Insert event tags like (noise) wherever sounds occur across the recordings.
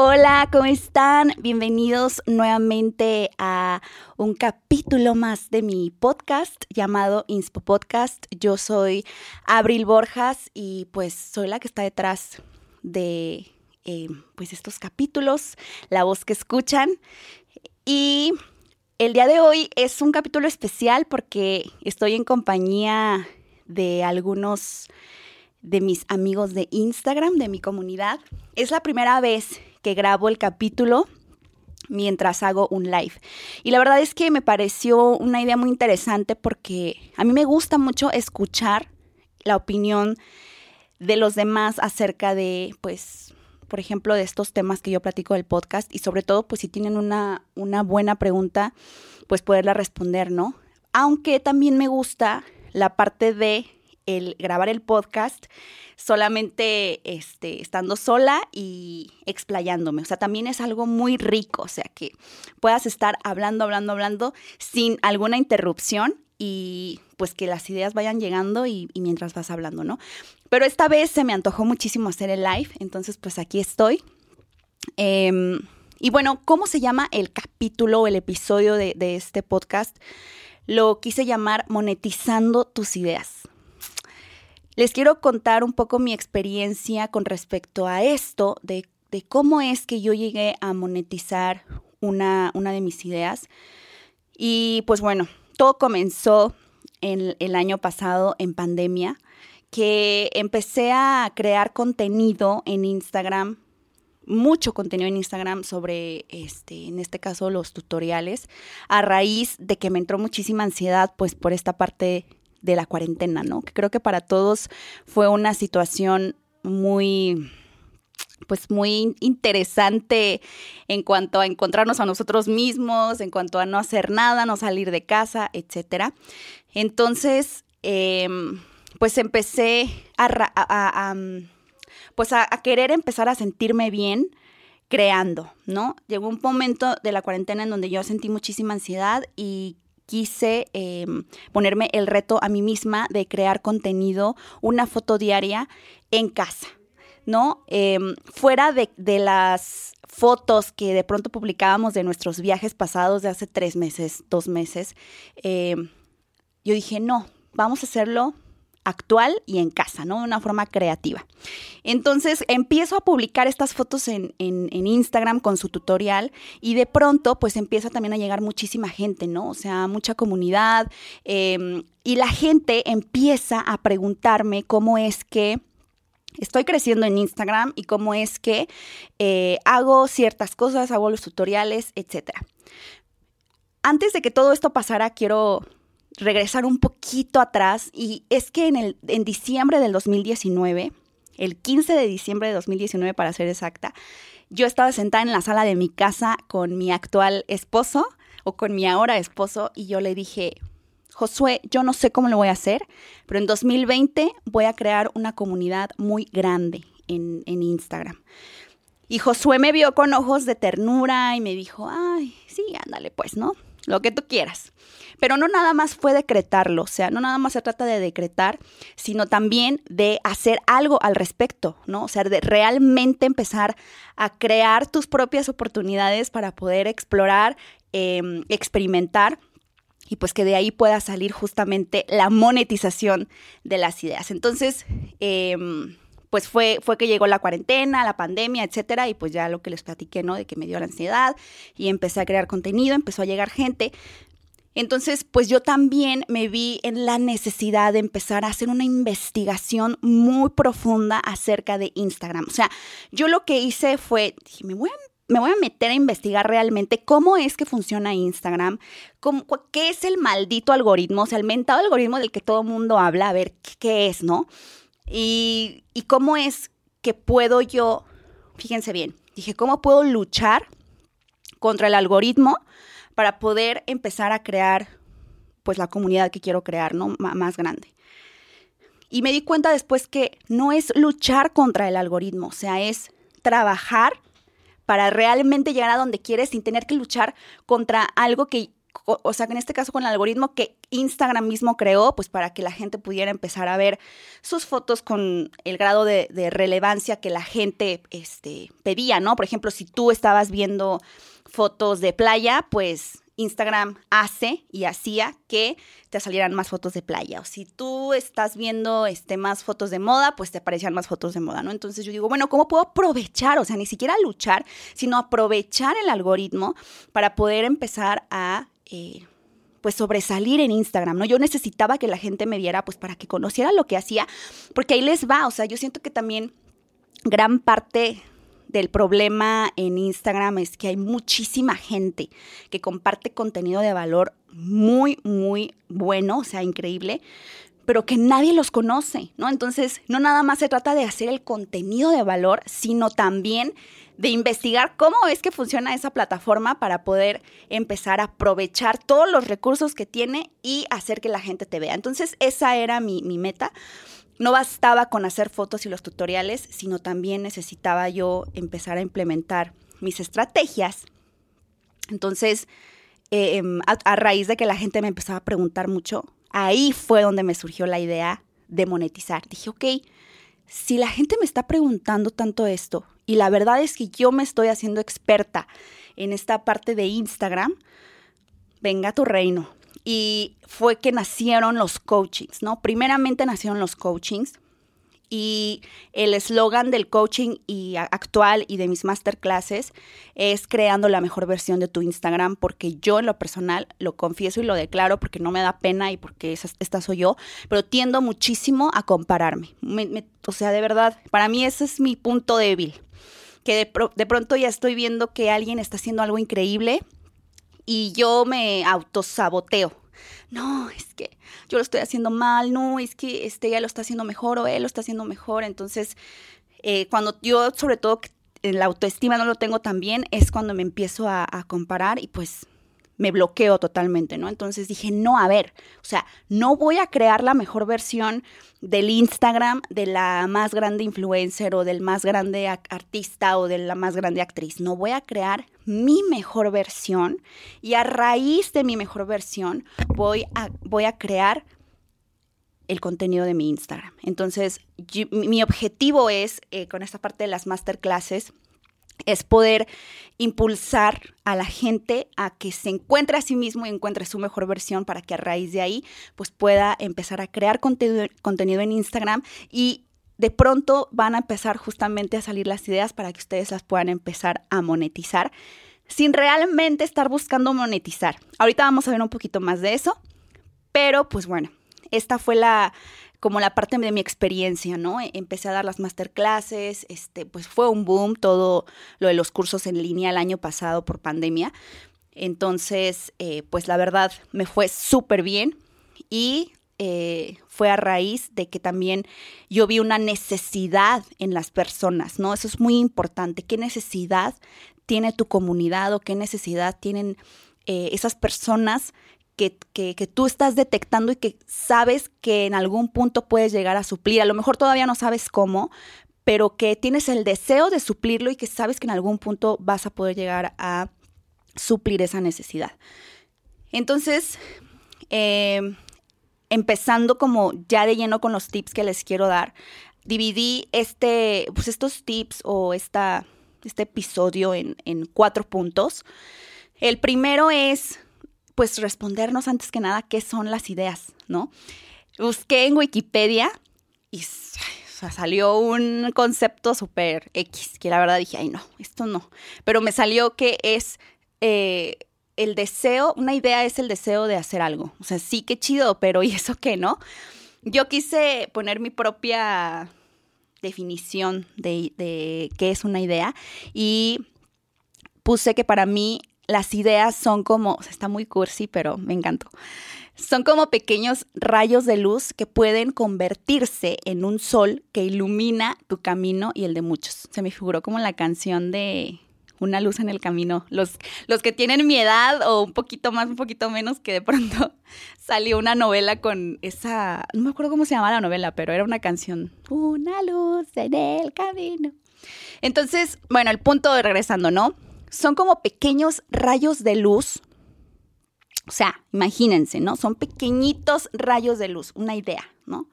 Hola, ¿cómo están? Bienvenidos nuevamente a un capítulo más de mi podcast llamado Inspo Podcast. Yo soy Abril Borjas y pues soy la que está detrás de eh, pues estos capítulos, la voz que escuchan. Y el día de hoy es un capítulo especial porque estoy en compañía de algunos de mis amigos de Instagram, de mi comunidad. Es la primera vez que grabo el capítulo mientras hago un live. Y la verdad es que me pareció una idea muy interesante porque a mí me gusta mucho escuchar la opinión de los demás acerca de, pues, por ejemplo, de estos temas que yo platico del podcast y sobre todo, pues, si tienen una, una buena pregunta, pues poderla responder, ¿no? Aunque también me gusta la parte de el grabar el podcast solamente este, estando sola y explayándome. O sea, también es algo muy rico, o sea, que puedas estar hablando, hablando, hablando sin alguna interrupción y pues que las ideas vayan llegando y, mientras vas hablando, ¿no? Pero esta vez se me antojó muchísimo hacer el live, entonces pues aquí estoy. Em, y bueno, ¿cómo se llama el capítulo o el episodio de, de este podcast? Lo quise llamar Monetizando tus ideas. Les quiero contar un poco mi experiencia con respecto a esto, de, cómo es que yo llegué a monetizar una, de mis ideas. Y pues bueno, todo comenzó en el año pasado en pandemia, que empecé a crear contenido en Instagram, mucho contenido en Instagram sobre, este, en este caso, los tutoriales, a raíz de que me entró muchísima ansiedad, pues por esta parte de la cuarentena, ¿no? Que creo que para todos fue una situación muy pues muy interesante en cuanto a encontrarnos a nosotros mismos, en cuanto a no hacer nada, no salir de casa, etcétera. Entonces, em, pues empecé a, pues a, querer empezar a sentirme bien creando, ¿no? Llegó un momento de la cuarentena en donde yo sentí muchísima ansiedad y quise em, ponerme el reto a mí misma de crear contenido, una foto diaria en casa. ¿no? Em, fuera de, las fotos que de pronto publicábamos de nuestros viajes pasados de hace tres meses, dos meses, em, yo dije, no, vamos a hacerlo actual y en casa, ¿no? De una forma creativa. Entonces empiezo a publicar estas fotos en, Instagram con su tutorial y de pronto pues empieza también a llegar muchísima gente, ¿no? O sea, mucha comunidad em, y la gente empieza a preguntarme cómo es que estoy creciendo en Instagram y cómo es que eh, hago ciertas cosas, hago los tutoriales, etc. Antes de que todo esto pasara, quiero regresar un poquito atrás y es que en, el, en diciembre del 2019, el 15 de diciembre de 2019 para ser exacta, yo estaba sentada en la sala de mi casa con mi actual esposo o con mi ahora esposo y yo le dije, Josué, yo no sé cómo lo voy a hacer, pero en 2020 voy a crear una comunidad muy grande en, en Instagram. Y Josué me vio con ojos de ternura y me dijo, ay, sí, ándale pues, ¿no? Lo que tú quieras. Pero no nada más fue decretarlo, o sea, no nada más se trata de decretar, sino también de hacer algo al respecto, ¿no? O sea, de realmente empezar a crear tus propias oportunidades para poder explorar, em, experimentar y pues que de ahí pueda salir justamente la monetización de las ideas. Entonces, em, pues fue, fue que llegó la cuarentena, la pandemia, etcétera, y pues ya lo que les platiqué, ¿no? De que me dio la ansiedad y empecé a crear contenido, empezó a llegar gente, entonces, pues yo también me vi en la necesidad de empezar a hacer una investigación muy profunda acerca de Instagram. O sea, yo lo que hice fue, dije, me voy a meter a investigar realmente cómo es que funciona Instagram, qué es el maldito algoritmo, o sea, el mentado algoritmo del que todo el mundo habla, a ver qué, es, ¿no? Y cómo es que puedo yo, fíjense bien, dije, ¿cómo puedo luchar contra el algoritmo para poder empezar a crear pues la comunidad que quiero crear, ¿no? más grande. Y me di cuenta después que no es luchar contra el algoritmo, o sea, es trabajar para realmente llegar a donde quieres sin tener que luchar contra algo que o sea, que en este caso con el algoritmo que Instagram mismo creó, pues para que la gente pudiera empezar a ver sus fotos con el grado de, relevancia que la gente este, pedía, ¿no? Por ejemplo, si tú estabas viendo fotos de playa, pues Instagram hace y hacía que te salieran más fotos de playa. O si tú estás viendo este, más fotos de moda, pues te aparecían más fotos de moda, ¿no? Entonces yo digo, bueno, ¿cómo puedo aprovechar? O sea, ni siquiera luchar, sino aprovechar el algoritmo para poder empezar a... Eh, pues sobresalir en Instagram, ¿no? Yo necesitaba que la gente me viera pues para que conociera lo que hacía, porque ahí les va, o sea, yo siento que también gran parte del problema en Instagram es que hay muchísima gente que comparte contenido de valor muy, muy bueno, o sea, increíble, pero que nadie los conoce, ¿no? Entonces, no nada más se trata de hacer el contenido de valor, sino también de investigar cómo es que funciona esa plataforma para poder empezar a aprovechar todos los recursos que tiene y hacer que la gente te vea. Entonces, esa era mi, mi meta no bastaba con hacer fotos y los tutoriales, sino también necesitaba yo empezar a implementar mis estrategias. Entonces, em, a, raíz de que la gente me empezaba a preguntar mucho, ahí fue donde me surgió la idea de monetizar. Dije, ok, si la gente me está preguntando tanto esto, y la verdad es que yo me estoy haciendo experta en esta parte de Instagram, venga a tu reino, y fue que nacieron los coachings, ¿no? Primeramente nacieron los coachings y el eslogan del coaching y actual y de mis masterclasses es creando la mejor versión de tu Instagram porque yo en lo personal lo confieso y lo declaro porque no me da pena y porque esta soy yo, pero tiendo muchísimo a compararme. o sea, de verdad, para mí ese es mi punto débil, que de, de pronto ya estoy viendo que alguien está haciendo algo increíble y yo me autosaboteo. No, es que yo lo estoy haciendo mal, no, es que este ella lo está haciendo mejor o él lo está haciendo mejor. Entonces, eh, cuando yo, sobre todo, la autoestima no lo tengo tan bien, es cuando me empiezo a comparar y pues me bloqueo totalmente, ¿no? Entonces dije, no, a ver, o sea, no voy a crear la mejor versión del Instagram de la más grande influencer o del más grande artista o de la más grande actriz, no voy a crear mi mejor versión y a raíz de mi mejor versión voy a, voy a crear el contenido de mi Instagram. Entonces, mi objetivo es, eh, con esta parte de las masterclasses, es poder impulsar a la gente a que se encuentre a sí mismo y encuentre su mejor versión para que a raíz de ahí pues pueda empezar a crear contenido, en Instagram y de pronto van a empezar justamente a salir las ideas para que ustedes las puedan empezar a monetizar sin realmente estar buscando monetizar. Ahorita vamos a ver un poquito más de eso, pero pues bueno, esta fue la, como la parte de mi experiencia, ¿no? E, empecé a dar las masterclasses, este, pues fue un boom todo lo de los cursos en línea el año pasado por pandemia. Entonces, eh, pues la verdad me fue súper bien y eh, fue a raíz de que también yo vi una necesidad en las personas, ¿no? Eso es muy importante. ¿Qué necesidad tiene tu comunidad o qué necesidad tienen eh, esas personas que, tú estás detectando y que sabes que en algún punto puedes llegar a suplir. A lo mejor todavía no sabes cómo, pero que tienes el deseo de suplirlo y que sabes que en algún punto vas a poder llegar a suplir esa necesidad. Entonces, em, empezando como ya de lleno con los tips que les quiero dar, dividí este, pues estos tips o esta, este episodio en, en cuatro puntos. El primero es pues respondernos antes que nada qué son las ideas, ¿no? Busqué en Wikipedia y salió un concepto súper X, que la verdad dije, ay no, esto no. Pero me salió que es eh, el deseo, una idea es el deseo de hacer algo. O sea, sí, qué chido, pero ¿y eso qué, no? Yo quise poner mi propia definición de, de qué es una idea y puse que para mí las ideas son como, o sea, está muy cursi, pero me encantó. Son como pequeños rayos de luz que pueden convertirse en un sol que ilumina tu camino y el de muchos. Se me figuró como la canción de Una luz en el camino. Los, los que tienen mi edad o un poquito más, un poquito menos, que de pronto (laughs) salió una novela con esa, no me acuerdo cómo se llamaba la novela, pero era una canción. Una luz en el camino. Entonces, bueno, el punto de regresando, ¿no? Son como pequeños rayos de luz O sea, imagínense, ¿no? Son pequeñitos rayos de luz, una idea, ¿no?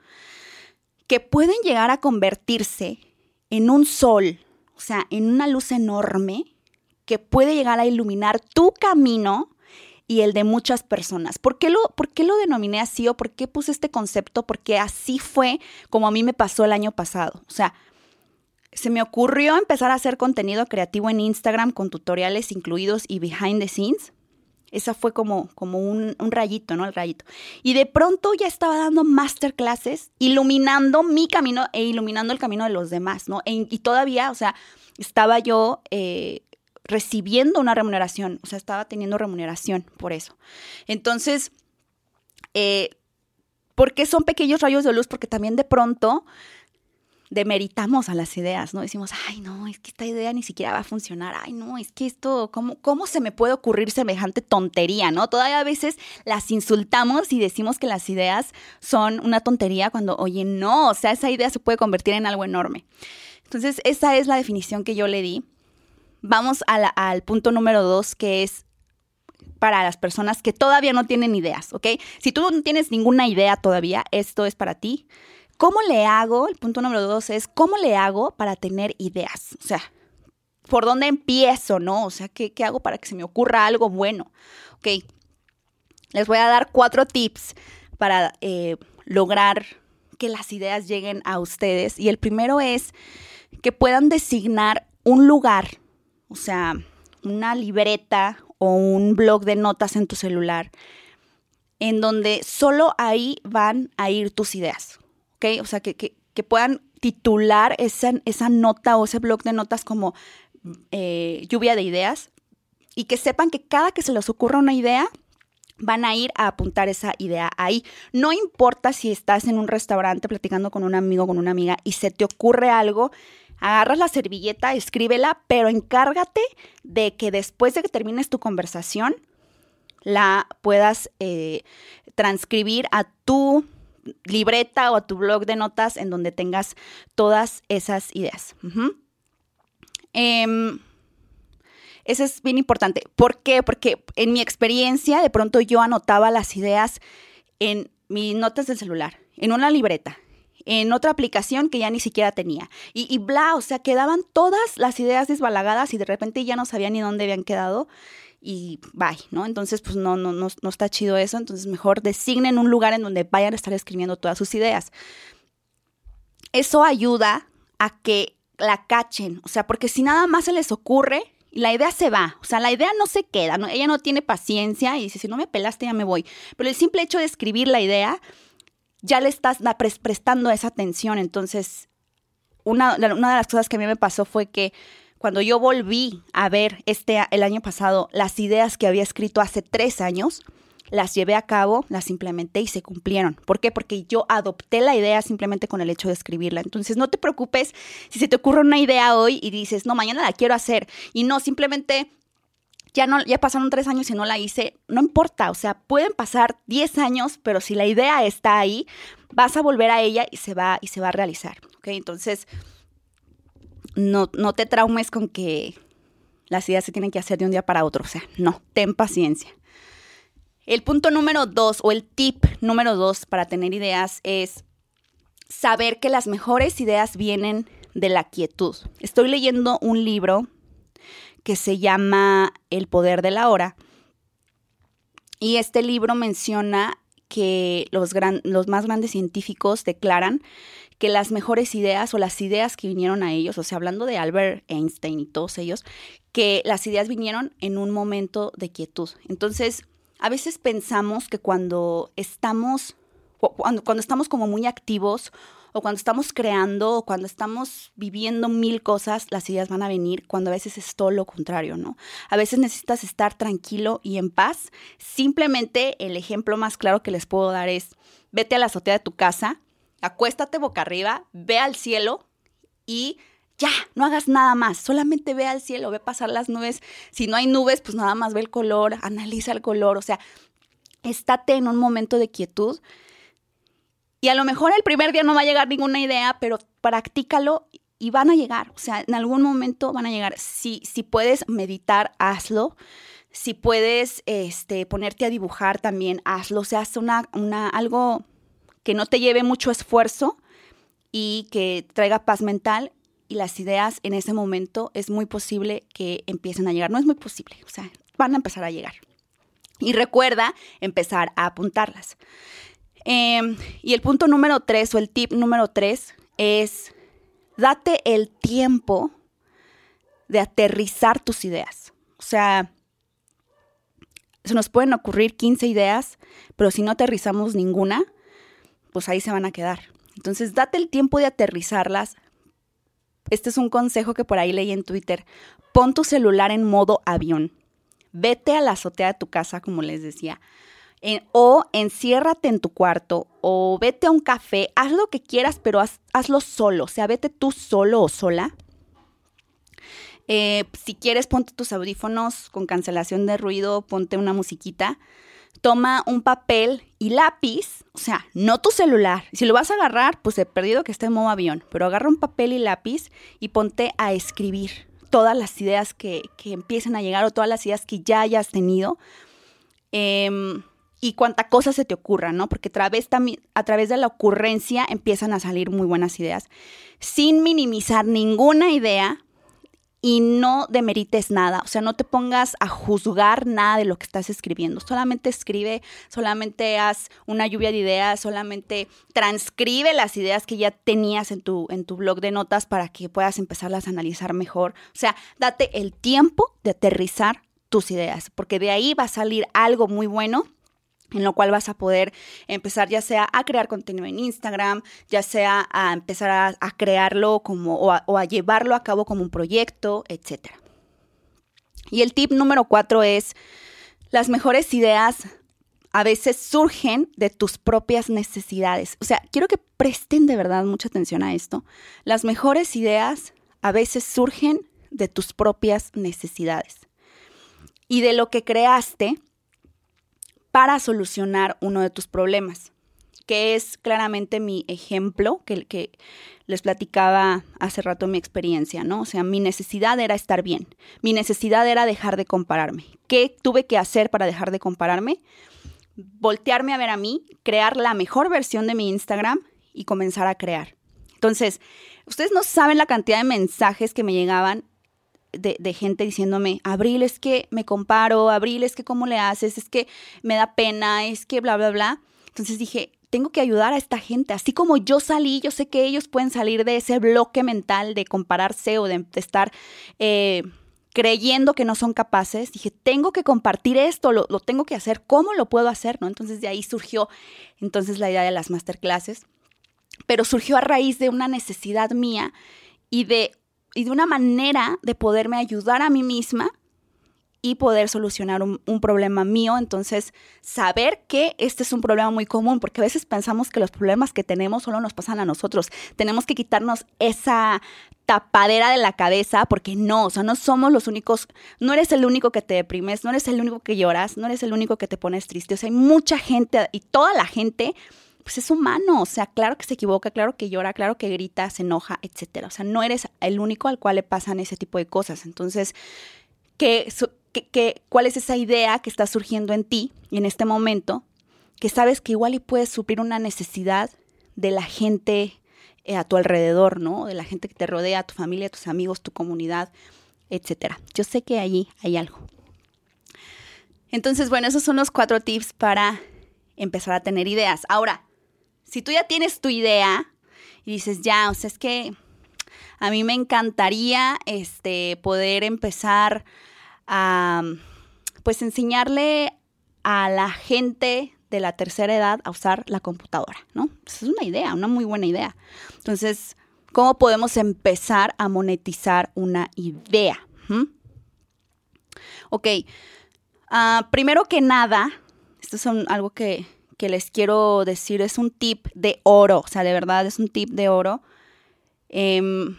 Que pueden llegar a convertirse en un sol, o sea, en una luz enorme que puede llegar a iluminar tu camino y el de muchas personas. ¿Por qué, lo, ¿Por qué lo denominé así o por qué puse este concepto? Porque así fue como a mí me pasó el año pasado. O sea, se me ocurrió empezar a hacer contenido creativo en Instagram con tutoriales incluidos y behind the scenes. Esa fue como, como un, rayito, ¿no? El rayito. Y de pronto ya estaba dando masterclasses, iluminando mi camino e iluminando el camino de los demás, ¿no? E, y todavía, o sea, estaba yo eh, recibiendo una remuneración, o sea, estaba teniendo remuneración por eso. Entonces, eh, ¿por qué son pequeños rayos de luz? Porque también de pronto demeritamos a las ideas, ¿no? Decimos, ay, no, es que esta idea ni siquiera va a funcionar, ay, no, es que esto, ¿cómo, cómo se me puede ocurrir semejante tontería, ¿no? Todavía a veces las insultamos y decimos que las ideas son una tontería cuando, oye, no, o sea, esa idea se puede convertir en algo enorme. Entonces, esa es la definición que yo le di vamos al punto número dos, que es para las personas que todavía no tienen ideas, ¿ok? Si tú no tienes ninguna idea todavía, esto es para ti. ¿Cómo le hago? El punto número dos es, ¿cómo le hago para tener ideas? O sea, ¿por dónde empiezo, no? O sea, ¿qué, qué hago para que se me ocurra algo bueno? Ok, les voy a dar cuatro tips para eh, lograr que las ideas lleguen a ustedes. Y el primero es que puedan designar un lugar o sea, una libreta o un blog de notas en tu celular, en donde solo ahí van a ir tus ideas, O sea, que, puedan titular esa, esa, nota o ese blog de notas como eh, lluvia de ideas y que sepan que cada que se les ocurra una idea, van a ir a apuntar esa idea ahí. No importa si estás en un restaurante platicando con un amigo o con una amiga y se te ocurre algo, agarras la servilleta, escríbela, pero encárgate de que después de que termines tu conversación, la puedas eh, transcribir a tu libreta o a tu blog de notas en donde tengas todas esas ideas. Em, eso es bien importante. ¿Por qué? Porque en mi experiencia, de pronto yo anotaba las ideas en mis notas del celular, en una libreta en otra aplicación que ya ni siquiera tenía. Y, bla, o sea, quedaban todas las ideas desbalagadas y de repente ya no sabía ni dónde habían quedado y bye, ¿no? Entonces, pues no, no, no, no está chido eso, entonces mejor designen un lugar en donde vayan a estar escribiendo todas sus ideas. Eso ayuda a que la cachen, o sea, porque si nada más se les ocurre, la idea se va, o sea, la idea no se queda, ella no tiene paciencia y dice, si no me pelaste ya me voy, pero el simple hecho de escribir la idea ya le estás prestando esa atención. Entonces, una, una de las cosas que a mí me pasó fue que cuando yo volví a ver este, el año pasado las ideas que había escrito hace tres años, las llevé a cabo, las implementé y se cumplieron. ¿Por qué? Porque yo adopté la idea simplemente con el hecho de escribirla. Entonces, no te preocupes si se te ocurre una idea hoy y dices, no, mañana la quiero hacer. Y no, simplemente ya, no, ya pasaron tres años y no la hice, no importa, o sea, pueden pasar diez años, pero si la idea está ahí, vas a volver a ella y se va, y se va a realizar, ¿ok? Entonces, no, no te traumes con que las ideas se tienen que hacer de un día para otro, o sea, no, ten paciencia. El punto número dos o el tip número dos para tener ideas es saber que las mejores ideas vienen de la quietud. Estoy leyendo un libro que se llama El poder de la hora. Y este libro menciona que los, los más grandes científicos declaran que las mejores ideas o las ideas que vinieron a ellos, o sea, hablando de Albert Einstein y todos ellos, que las ideas vinieron en un momento de quietud. Entonces, a veces pensamos que cuando estamos, cuando, cuando estamos como muy activos o cuando estamos creando o cuando estamos viviendo mil cosas, las ideas van a venir cuando a veces es todo lo contrario, ¿no? A veces necesitas estar tranquilo y en paz. Simplemente el ejemplo más claro que les puedo dar es, vete a la azotea de tu casa, acuéstate boca arriba, ve al cielo y ya, no hagas nada más, solamente ve al cielo, ve pasar las nubes. Si no hay nubes, pues nada más ve el color, analiza el color, o sea, estate en un momento de quietud y a lo mejor el primer día no va a llegar ninguna idea, pero practícalo y van a llegar. O sea, en algún momento van a llegar. Si, si puedes meditar, hazlo. Si puedes este, ponerte a dibujar también, hazlo. O sea, haz una, una, algo que no te lleve mucho esfuerzo y que traiga paz mental y las ideas en ese momento es muy posible que empiecen a llegar. No es muy posible, o sea, van a empezar a llegar. Y recuerda empezar a apuntarlas. Em, y el punto número tres o el tip número tres es date el tiempo de aterrizar tus ideas. O sea, se nos pueden ocurrir 15 ideas, pero si no aterrizamos ninguna, pues ahí se van a quedar. Entonces, date el tiempo de aterrizarlas. Este es un consejo que por ahí leí en Twitter. Pon tu celular en modo avión. Vete a la azotea de tu casa, como les decía. o enciérrate en tu cuarto o vete a un café, haz lo que quieras, pero hazlo solo, o sea, vete tú solo o sola. Eh, si quieres, ponte tus audífonos con cancelación de ruido, ponte una musiquita toma un papel y lápiz, o sea, no tu celular. Si lo vas a agarrar, pues he perdido que esté en modo avión, pero agarra un papel y lápiz y ponte a escribir todas las ideas que, que empiecen a llegar o todas las ideas que ya hayas tenido. Em, y cuánta cosa se te ocurra, ¿no? Porque a través, a través de la ocurrencia empiezan a salir muy buenas ideas. Sin minimizar ninguna idea, y no demerites nada, o sea, no te pongas a juzgar nada de lo que estás escribiendo, solamente escribe, solamente haz una lluvia de ideas, solamente transcribe las ideas que ya tenías en tu, en tu blog de notas para que puedas empezarlas a analizar mejor, o sea, date el tiempo de aterrizar tus ideas, porque de ahí va a salir algo muy bueno en lo cual vas a poder empezar ya sea a crear contenido en Instagram, ya sea a empezar a, crearlo como o a, llevarlo a cabo como un proyecto, etc. Y el tip número cuatro es, las mejores ideas a veces surgen de tus propias necesidades. O sea, quiero que presten de verdad mucha atención a esto. Las mejores ideas a veces surgen de tus propias necesidades. Y de lo que creaste para solucionar uno de tus problemas, que es claramente mi ejemplo que, que les platicaba hace rato mi experiencia, ¿no? O sea, mi necesidad era estar bien, mi necesidad era dejar de compararme. ¿Qué tuve que hacer para dejar de compararme? Voltearme a ver a mí, crear la mejor versión de mi Instagram y comenzar a crear. Entonces, ustedes no saben la cantidad de mensajes que me llegaban de, gente diciéndome, Abril, es que me comparo, Abril, es que cómo le haces, es que me da pena, es que bla, bla, bla. Entonces dije, tengo que ayudar a esta gente. Así como yo salí, yo sé que ellos pueden salir de ese bloque mental de compararse o de, estar eh, creyendo que no son capaces. Dije, tengo que compartir esto, lo, tengo que hacer. ¿Cómo lo puedo hacer? ¿no? Entonces de ahí surgió entonces la idea de las masterclasses. Pero surgió a raíz de una necesidad mía y de y de una manera de poderme ayudar a mí misma y poder solucionar un, problema mío. Entonces, saber que este es un problema muy común, porque a veces pensamos que los problemas que tenemos solo nos pasan a nosotros. Tenemos que quitarnos esa tapadera de la cabeza, porque no, o sea, no somos los únicos, no eres el único que te deprimes, no eres el único que lloras, no eres el único que te pones triste. O sea, hay mucha gente y toda la gente pues es humano, o sea, claro que se equivoca, claro que llora, claro que grita, se enoja, etcétera. O sea, no eres el único al cual le pasan ese tipo de cosas. Entonces, ¿qué, cuál es esa idea que está surgiendo en ti en este momento? Que sabes que igual y puedes suplir una necesidad de la gente eh, a tu alrededor, ¿no? De la gente que te rodea, tu familia, tus amigos, tu comunidad, etcétera. Yo sé que allí hay algo. Entonces, bueno, esos son los cuatro tips para empezar a tener ideas. Ahora, si tú ya tienes tu idea y dices, ya, o sea, es que a mí me encantaría este, poder empezar a, pues, enseñarle a la gente de la tercera edad a usar la computadora, ¿no? Esa es una idea, una muy buena idea. Entonces, ¿cómo podemos empezar a monetizar una idea? ¿Mm? Ok, ah, primero que nada, esto es algo que, que les quiero decir es un tip de oro, o sea, de verdad es un tip de oro. Em,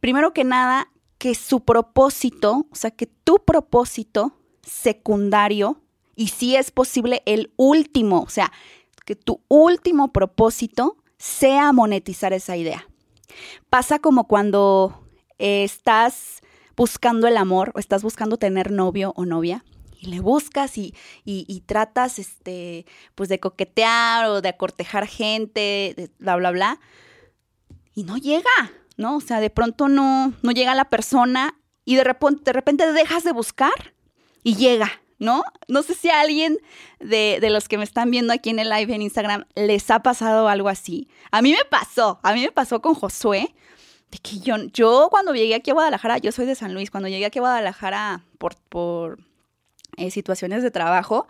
primero que nada, que su propósito, o sea, que tu propósito secundario, y si es posible el último, o sea, que tu último propósito sea monetizar esa idea. Pasa como cuando estás buscando el amor o estás buscando tener novio o novia y le buscas y, y, tratas, este, pues de coquetear o de acortejar gente, de bla, bla, bla, y no llega, ¿no? O sea, de pronto no, no llega la persona y de repente, de repente dejas de buscar y llega, ¿no? No sé si a alguien de, de, los que me están viendo aquí en el live en Instagram les ha pasado algo así. A mí me pasó, a mí me pasó con Josué, de que yo, yo cuando llegué aquí a Guadalajara, yo soy de San Luis, cuando llegué aquí a Guadalajara por, por situaciones de trabajo,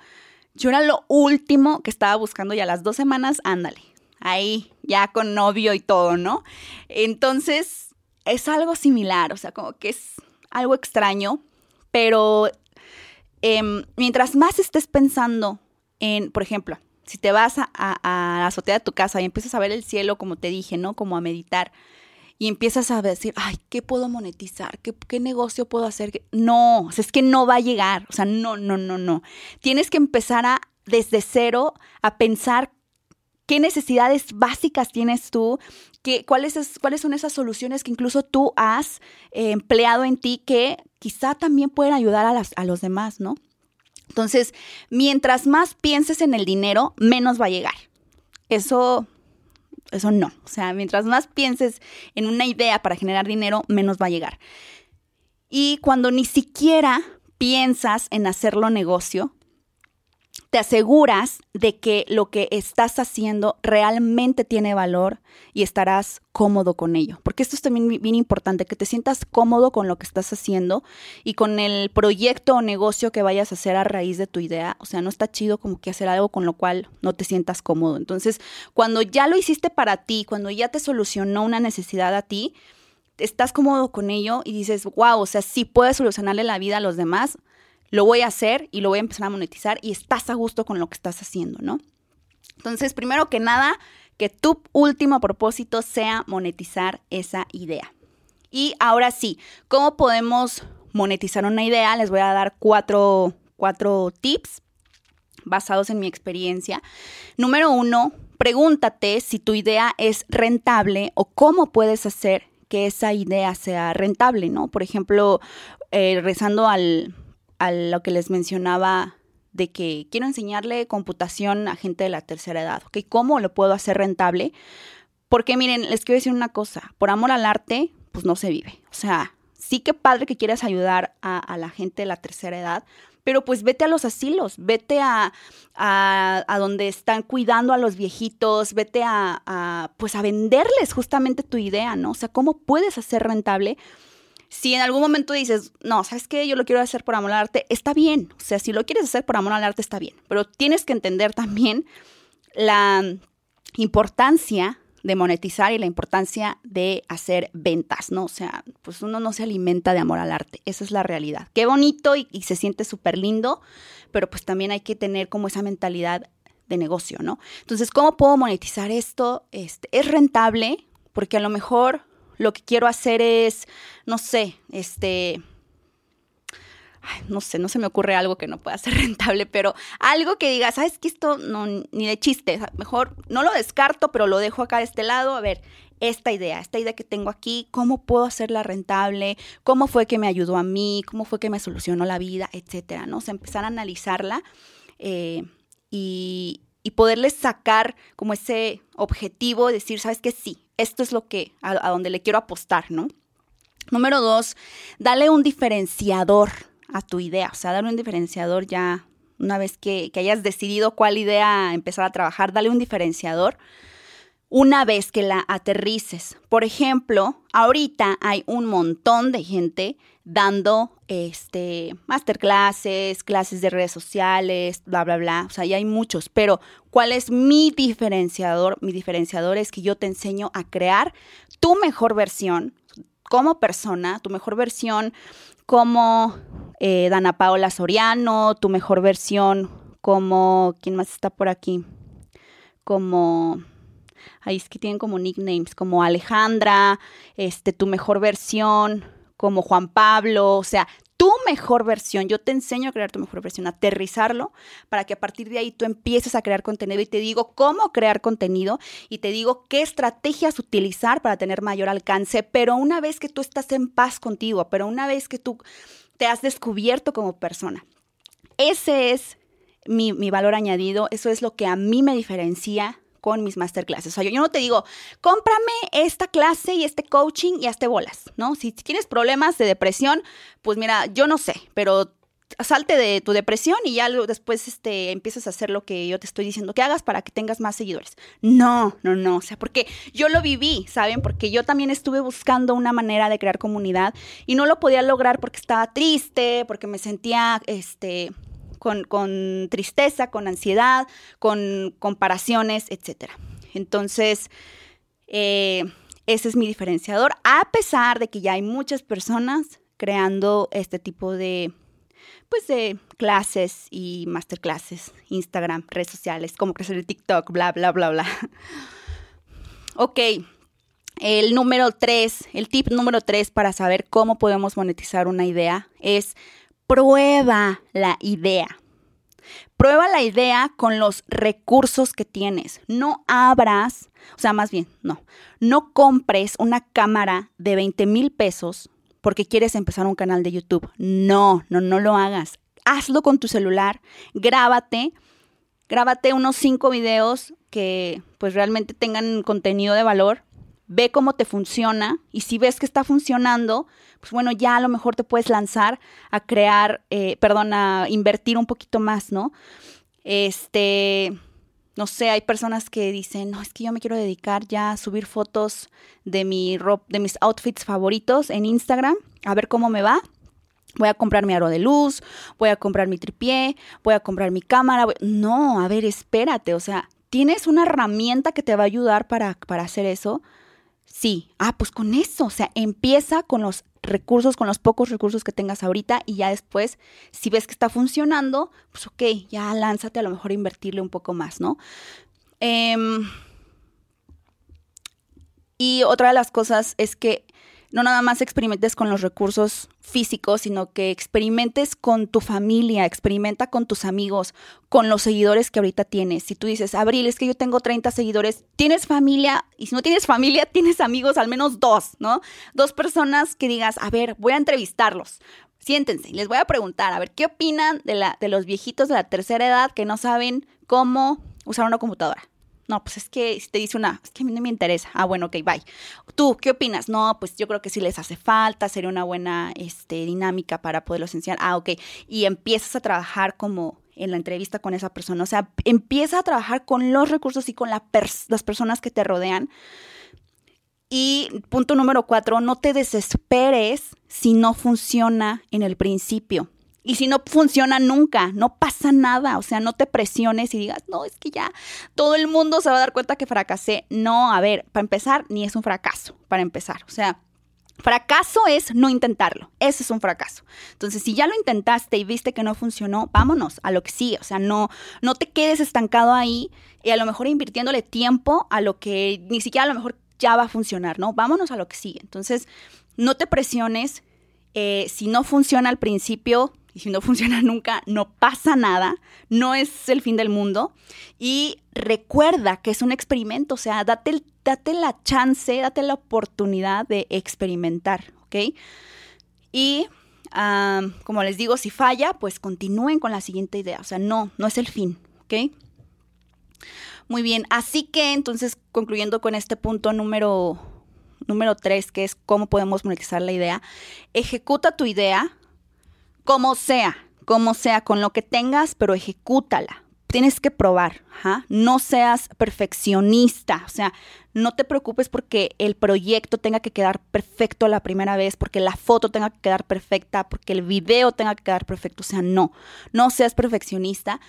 yo era lo último que estaba buscando y a las dos semanas, ándale, ahí, ya con novio y todo, ¿no? Entonces, es algo similar, o sea, como que es algo extraño, pero em, mientras más estés pensando en, por ejemplo, si te vas a, a, la azotea de tu casa y empiezas a ver el cielo, como te dije, ¿no? Como a meditar, y empiezas a decir, ay, ¿qué puedo monetizar? ¿Qué, negocio puedo hacer? No, es que no va a llegar, o sea, no, no, no, no. Tienes que empezar a, desde cero, a pensar qué necesidades básicas tienes tú, qué, cuáles, cuáles son esas soluciones que incluso tú has eh, empleado en ti que quizá también pueden ayudar a, las, a los demás, ¿no? Entonces, mientras más pienses en el dinero, menos va a llegar. Eso eso no. O sea, mientras más pienses en una idea para generar dinero, menos va a llegar. Y cuando ni siquiera piensas en hacerlo negocio, te aseguras de que lo que estás haciendo realmente tiene valor y estarás cómodo con ello. Porque esto es también bien importante, que te sientas cómodo con lo que estás haciendo y con el proyecto o negocio que vayas a hacer a raíz de tu idea. O sea, no está chido como que hacer algo con lo cual no te sientas cómodo. Entonces, cuando ya lo hiciste para ti, cuando ya te solucionó una necesidad a ti, estás cómodo con ello y dices, wow, o sea, sí puedes solucionarle la vida a los demás, lo voy a hacer y lo voy a empezar a monetizar y estás a gusto con lo que estás haciendo, ¿no? Entonces, primero que nada, que tu último propósito sea monetizar esa idea. Y ahora sí, ¿cómo podemos monetizar una idea? Les voy a dar cuatro, cuatro tips basados en mi experiencia. Número uno, pregúntate si tu idea es rentable o cómo puedes hacer que esa idea sea rentable, ¿no? Por ejemplo, eh, rezando al, a lo que les mencionaba de que quiero enseñarle computación a gente de la tercera edad, ¿ok? ¿Cómo lo puedo hacer rentable? Porque miren, les quiero decir una cosa, por amor al arte, pues no se vive. O sea, sí que padre que quieras ayudar a, la gente de la tercera edad, pero pues vete a los asilos, vete a, a, donde están cuidando a los viejitos, vete a, a, pues a venderles justamente tu idea, ¿no? O sea, ¿cómo puedes hacer rentable? Si en algún momento dices, no, ¿sabes qué? Yo lo quiero hacer por amor al arte, está bien. O sea, si lo quieres hacer por amor al arte, está bien. Pero tienes que entender también la importancia de monetizar y la importancia de hacer ventas, ¿no? O sea, pues uno no se alimenta de amor al arte, esa es la realidad. Qué bonito y, se siente súper lindo, pero pues también hay que tener como esa mentalidad de negocio, ¿no? Entonces, ¿cómo puedo monetizar esto? Este, es rentable porque a lo mejor lo que quiero hacer es, no sé, este, no sé, no se me ocurre algo que no pueda ser (laughs) rentable, pero algo que diga, ¿sabes qué? Esto no, ni de chiste, mejor no lo descarto, pero lo dejo acá de este lado, a ver, esta idea, esta idea que tengo aquí, cómo puedo hacerla rentable, cómo fue que me ayudó a mí, cómo fue que me solucionó la vida, etcétera, ¿no? O sea, empezar a analizarla eh, y, y poderles sacar como ese objetivo, decir, ¿sabes qué? Sí, esto es lo que, a, donde le quiero apostar, ¿no? Número dos, dale un diferenciador a tu idea, o sea, dale un diferenciador ya una vez que, que hayas decidido cuál idea empezar a trabajar, dale un diferenciador una vez que la aterrices. Por ejemplo, ahorita hay un montón de gente dando este masterclasses, clases de redes sociales, bla bla bla, o sea, ya hay muchos, pero ¿cuál es mi diferenciador? Mi diferenciador es que yo te enseño a crear tu mejor versión como persona, tu mejor versión como eh, Dana Paola Soriano, tu mejor versión como ¿quién más está por aquí? Como ahí es que tienen como nicknames, como Alejandra, este, tu mejor versión, como Juan Pablo, o sea, tu mejor versión. Yo te enseño a crear tu mejor versión, aterrizarlo para que a partir de ahí tú empieces a crear contenido y te digo cómo crear contenido y te digo qué estrategias utilizar para tener mayor alcance. Pero una vez que tú estás en paz contigo, pero una vez que tú te has descubierto como persona, ese es mi, mi valor añadido, eso es lo que a mí me diferencia con mis masterclasses. O sea, yo, no te digo, cómprame esta clase y este coaching y hazte bolas, ¿no? Si tienes problemas de depresión, pues mira, yo no sé, pero salte de tu depresión y ya después este, empiezas a hacer lo que yo te estoy diciendo que hagas para que tengas más seguidores. No, no, no, o sea, porque yo lo viví, ¿saben? Porque yo también estuve buscando una manera de crear comunidad y no lo podía lograr porque estaba triste, porque me sentía, este, con, tristeza, con ansiedad, con comparaciones, etc. Entonces, eh, ese es mi diferenciador, a pesar de que ya hay muchas personas creando este tipo de, pues de clases y masterclasses, Instagram, redes sociales, cómo crecer el TikTok, bla, bla, bla, bla. (laughs) ok, el número tres, el tip número tres para saber cómo podemos monetizar una idea es prueba la idea. Prueba la idea con los recursos que tienes. No abras, o sea, más bien, no, no compres una cámara de 20 mil pesos porque quieres empezar un canal de YouTube. No, no, no lo hagas. Hazlo con tu celular, grábate, grábate unos cinco videos que pues realmente tengan contenido de valor ve cómo te funciona y si ves que está funcionando, pues bueno, ya a lo mejor te puedes lanzar a crear, eh, perdón, a invertir un poquito más, ¿no? Este, no sé, hay personas que dicen, no, es que yo me quiero dedicar ya a subir fotos de, mi de mis outfits favoritos en Instagram, a ver cómo me va. Voy a comprar mi aro de luz, voy a comprar mi tripié, voy a comprar mi cámara. No, a ver, espérate, o sea, tienes una herramienta que te va a ayudar para, para hacer eso Sí, ah, pues con eso, o sea, empieza con los recursos, con los pocos recursos que tengas ahorita y ya después, si ves que está funcionando, pues ok, ya lánzate a lo mejor a invertirle un poco más, ¿no? Em, y otra de las cosas es que no nada más experimentes con los recursos físicos, sino que experimentes con tu familia, experimenta con tus amigos, con los seguidores que ahorita tienes. Si tú dices, Abril, es que yo tengo 30 seguidores, tienes familia, y si no tienes familia, (laughs) tienes amigos, al menos dos, ¿no? Dos personas que digas, a ver, voy a entrevistarlos. Siéntense les voy a preguntar, a ver, ¿qué opinan de, la, de los viejitos de la tercera edad que no saben cómo usar una computadora? No, pues es que si te dice una, es que a mí no me interesa. Ah, bueno, ok, bye. ¿Tú qué opinas? No, pues yo creo que sí les hace falta, sería una buena este, dinámica para poderlos enseñar. Ah, ok. Y empiezas a trabajar como en la entrevista con esa persona. O sea, empieza a trabajar con los recursos y con las personas que te rodean. Y punto número cuatro, no te desesperes si no funciona en el principio. Y si no funciona nunca, no pasa nada. O sea, no te presiones y digas, no, es que ya todo el mundo se va a dar cuenta que fracasé. No, a ver, para empezar, ni es un fracaso, para empezar. O sea, fracaso es no intentarlo. Eso es un fracaso. Entonces, si ya lo intentaste y viste que no funcionó, vámonos a lo que sí. O sea, no, no te quedes estancado ahí y a lo mejor invirtiéndole tiempo a lo que ni siquiera a lo mejor ya va a funcionar, ¿no? Vámonos a lo que sigue. Entonces, no te presiones. Eh, si no funciona al principio, y si no (laughs) funciona nunca, no pasa nada, no es el fin del mundo. Y recuerda que es un experimento, o sea, date, date la chance, date la oportunidad de experimentar, ¿ok? Y como les digo, si falla, pues continúen con la siguiente idea, o sea, no, no es el fin, ¿ok? Muy bien, así que entonces concluyendo con este punto número número tres, que es cómo podemos monetizar la idea, ejecuta tu idea, como sea, como sea, con lo que tengas, pero ejecútala. Tienes que probar, no seas perfeccionista, o sea, no te preocupes porque el proyecto tenga que quedar perfecto la primera vez, porque la foto tenga que quedar perfecta, porque el video tenga que quedar perfecto, o sea, no, no seas perfeccionista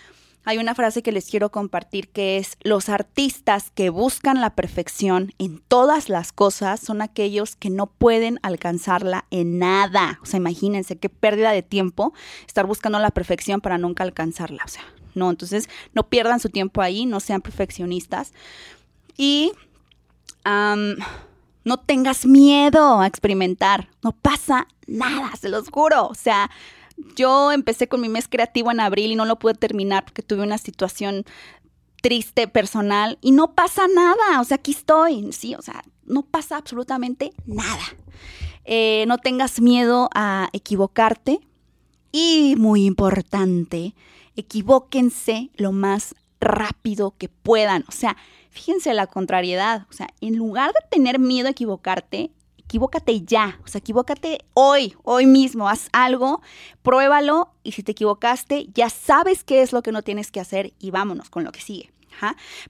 hay una frase que les quiero compartir que es, los artistas que buscan la perfección en todas las cosas son aquellos que no pueden alcanzarla en nada. O sea, imagínense qué pérdida de tiempo estar buscando la perfección para nunca alcanzarla. O sea, no, entonces no pierdan su tiempo ahí, no sean perfeccionistas. Y no tengas miedo a experimentar, no pasa nada, se los juro. O sea, yo empecé con mi mes creativo en abril y no lo pude terminar porque tuve una situación triste personal y no pasa nada, o sea, aquí estoy, sí, o sea, no pasa absolutamente nada. Eh, no tengas miedo a equivocarte y muy importante, equivóquense lo más rápido que puedan, o sea, fíjense la contrariedad, o sea, en lugar de tener miedo a equivocarte, equivócate ya, o sea, equivócate hoy, hoy mismo, haz algo, pruébalo y si te equivocaste, ya sabes qué es lo que no tienes que hacer y vámonos con lo que sigue.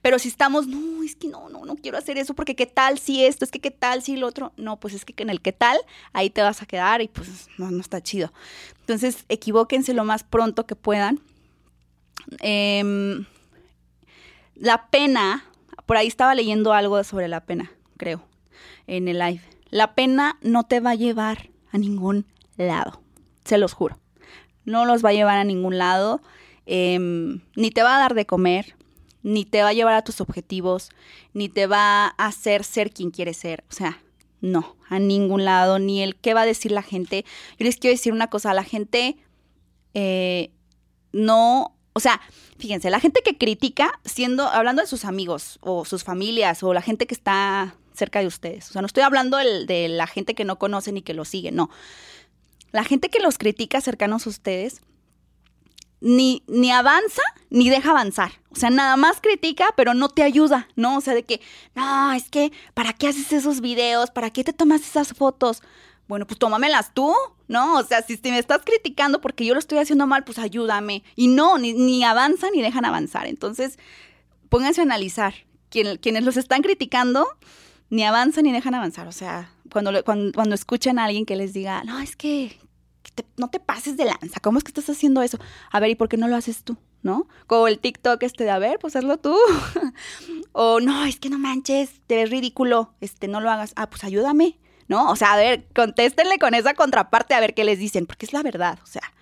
Pero si estamos, no, es que no, no, no quiero hacer eso porque qué tal si esto, es que qué tal si lo otro, no, pues es que en el qué tal, ahí te vas a quedar y pues no, no está chido. Entonces, equivóquense lo más pronto que puedan. Em, la pena, por ahí estaba leyendo algo sobre la pena, creo, en el live. La pena no te va a llevar a ningún lado, se los juro. No los va a llevar a ningún lado, em, ni te va a dar de comer, ni te va a llevar a tus objetivos, ni te va a hacer ser quien quieres ser. O sea, no, a ningún lado, ni el qué va a decir la gente. Yo les quiero decir una cosa, la gente eh, no, o sea, fíjense, la gente que critica, siendo, hablando de sus amigos o sus familias o la gente que está cerca de ustedes. O sea, no estoy hablando de, la gente que no conocen y que lo siguen, no. La gente que los critica cercanos a ustedes ni, ni avanza ni deja avanzar. O sea, nada más critica, pero no te ayuda, ¿no? O sea, de que, no, es que, ¿para qué haces esos videos? ¿Para qué te tomas esas fotos? Bueno, pues tómamelas tú, ¿no? O sea, si, me estás criticando porque yo lo estoy haciendo mal, pues ayúdame. Y no, ni, ni avanzan ni dejan avanzar. Entonces, pónganse a analizar. quienes los están criticando, ni avanzan ni dejan avanzar. O sea, cuando, cuando, cuando escuchan a alguien que les diga, no, es que, no te pases de lanza, ¿cómo es que estás haciendo eso? A ver, ¿y por qué no lo haces tú? ¿No? Como el TikTok este de, a ver, pues hazlo tú. (laughs) o no, es que no manches, te ves ridículo, este, no lo hagas. Ah, pues ayúdame, ¿no? O sea, a ver, contéstenle con esa contraparte a ver qué les dicen, porque es la verdad, o sea.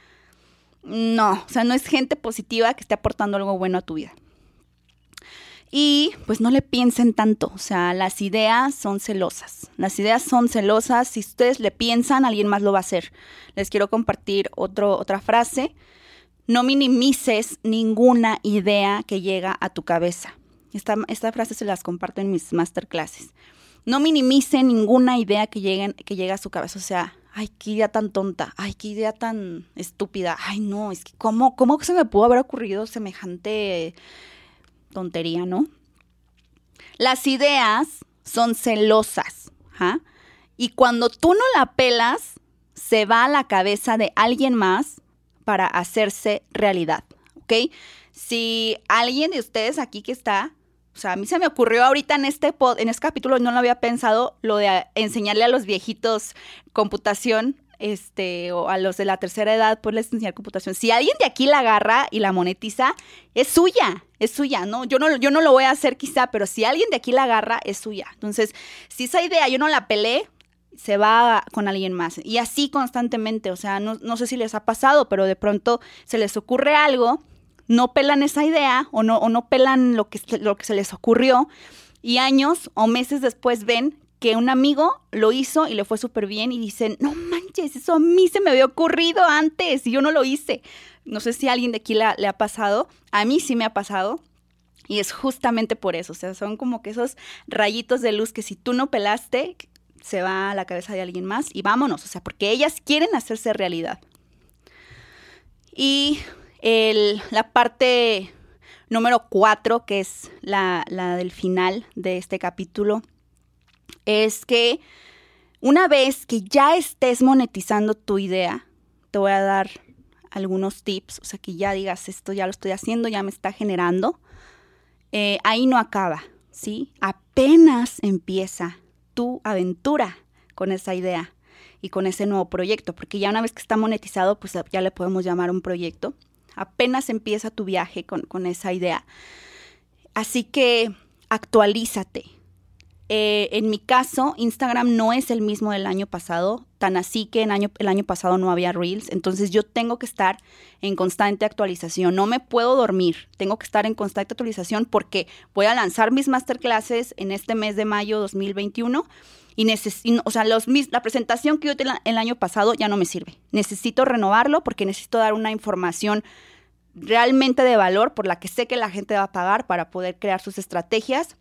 No, o sea, no es gente positiva que esté aportando algo bueno a tu vida. Y pues no le piensen tanto, o sea, las ideas son celosas. Las ideas son celosas, si ustedes le piensan, alguien más lo va a hacer. Les quiero compartir otro, otra frase. No minimices ninguna idea que llega a tu cabeza. Esta, esta frase se las comparto en mis masterclasses. No minimice ninguna idea que, lleguen, que llegue a su cabeza. O sea, ay, qué idea tan tonta, ay, qué idea tan estúpida, ay, no, es que, ¿cómo, cómo se me pudo haber ocurrido semejante tontería, ¿no? Las ideas son celosas, ¿ah? Y cuando tú no la pelas, se va a la cabeza de alguien más para hacerse realidad, ¿ok? Si alguien de ustedes aquí que está, o sea, a mí se me ocurrió ahorita en este, pod, en este capítulo, no lo había pensado, lo de enseñarle a los viejitos computación este, o a los de la tercera edad, pues les enseñar computación. Si alguien de aquí la agarra y la monetiza, es suya, es suya, ¿no? Yo no, yo no lo voy a hacer quizá, pero si alguien de aquí la agarra, es suya. Entonces, si esa idea yo no la pelé, se va con alguien más. Y así constantemente, o sea, no, no sé si les ha pasado, pero de pronto se les ocurre algo, no pelan esa idea o no, o no pelan lo que, lo que se les ocurrió y años o meses después ven que un amigo lo hizo y le fue súper bien y dicen, no manches, eso a mí se me había ocurrido antes y yo no lo hice. No sé si alguien de aquí le ha pasado, a mí sí me ha pasado. Y es justamente por eso, o sea, son como que esos rayitos de luz que si tú no pelaste, se va a la cabeza de alguien más y vámonos, o sea, porque ellas quieren hacerse realidad. Y el, la parte número cuatro, que es la, la del final de este capítulo, es que una vez que ya estés monetizando tu idea, te voy a dar algunos tips, o sea, que ya digas, esto ya lo estoy haciendo, ya me está generando, eh, ahí no acaba, ¿sí? Apenas empieza tu aventura con esa idea y con ese nuevo proyecto, porque ya una vez que está monetizado, pues ya le podemos llamar un proyecto. Apenas empieza tu viaje con, con esa idea. Así que actualízate, eh, en mi caso, Instagram no es el mismo del año pasado, tan así que el año, el año pasado no había reels, entonces yo tengo que estar en constante actualización, no me puedo dormir, tengo que estar en constante actualización porque voy a lanzar mis masterclasses en este mes de mayo 2021 y, o sea, los, la presentación que yo tuve el año pasado ya no me sirve. Necesito renovarlo porque necesito dar una información realmente de valor por la que sé que la gente va a pagar para poder crear sus estrategias